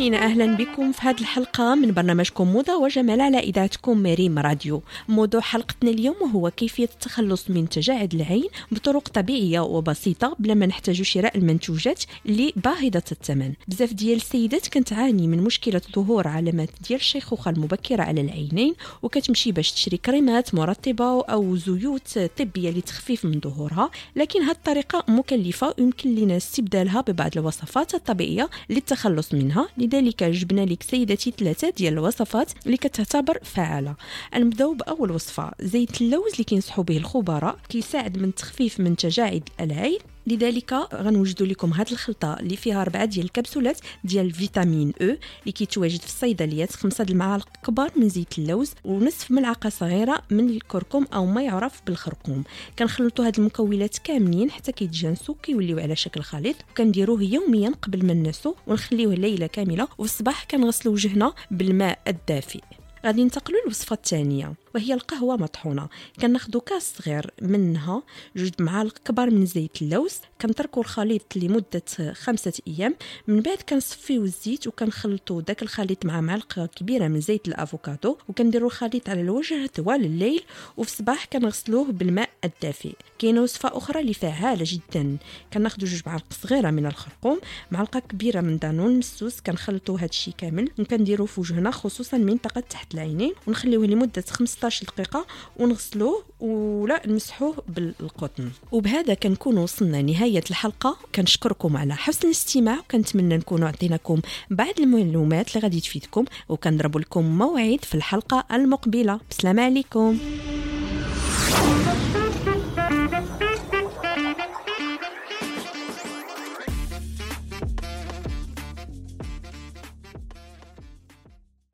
مستمعينا أهلا بكم في هذه الحلقة من برنامجكم موضة وجمال على إذاعتكم مريم راديو. موضوع حلقتنا اليوم هو كيفية التخلص من تجاعيد العين بطرق طبيعية وبسيطة بلا ما نحتاج شراء المنتوجات اللي باهظه الثمن. بزاف ديال السيدات كتعاني من مشكلة ظهور علامات ديال الشيخوخه المبكرة على العينين وكتمشي باش تشري كريمات مرطبة أو زيوت طبية لتخفيف من ظهورها لكن هذه الطريقة مكلفة ويمكن لنا استبدالها ببعض الوصفات الطبيعية للتخلص منها لذلك جبنا لك سيدتي ثلاثة ديال الوصفات اللي كتعتبر فعاله نبداو بأول وصفة زيت اللوز اللي كينصحوا به الخبراء كيساعد من التخفيف من تجاعيد العين. لذلك غنوجدوا لكم هذه الخلطة اللي فيها أربعة ديال الكبسولات ديال الفيتامين E اللي كيتواجد في الصيدليات خمسة د المعالق كبار من زيت اللوز ونصف ملعقة صغيرة من الكركم أو ما يعرف بالخرقوم. كنخلطوا هاد المكونات كاملين حتى كيتجانسوا كيوليو على شكل خليط. وكنديروه يوميا قبل ما ننسو ونخليوه ليلة كاملة. وفي الصباح كنغسلوا وجهنا بالماء الدافئ. غادي ننتقلوا للوصفة الثانية. وهي القهوة مطحونة. كناخذوا كاس صغير منها جوج معالق كبار من زيت اللوز. كنتركوا الخليط لمدة خمسة أيام. من بعد كنصفيو الزيت وكنخلطوا داك الخليط مع معلقة كبيرة من زيت الأفوكادو وكنديروا الخليط على الوجه طوال الليل وفي الصباح كنغسلوه بالماء الدافئ. كاينة وصفة أخرى اللي فعاله جدا. كناخذوا جوج معالق صغيرة من الخرقوم معلقة كبيرة من دانون مسوس. كنخلطوا هادشي كامل وكنديروه في وجهنا خصوصا منطقة تحت العينين ونخليوه لمدة 15 دقيقة ونغسلوه ولا نمسحوه بالقطن. وبهذا كنكون وصلنا نهاية الحلقة. كنشكركم على حسن الاستماع وكنتمنى نكون عطيناكم بعض المعلومات اللي غادي تفيدكم. وكنضرب لكم موعد في الحلقة المقبلة. بسلام عليكم.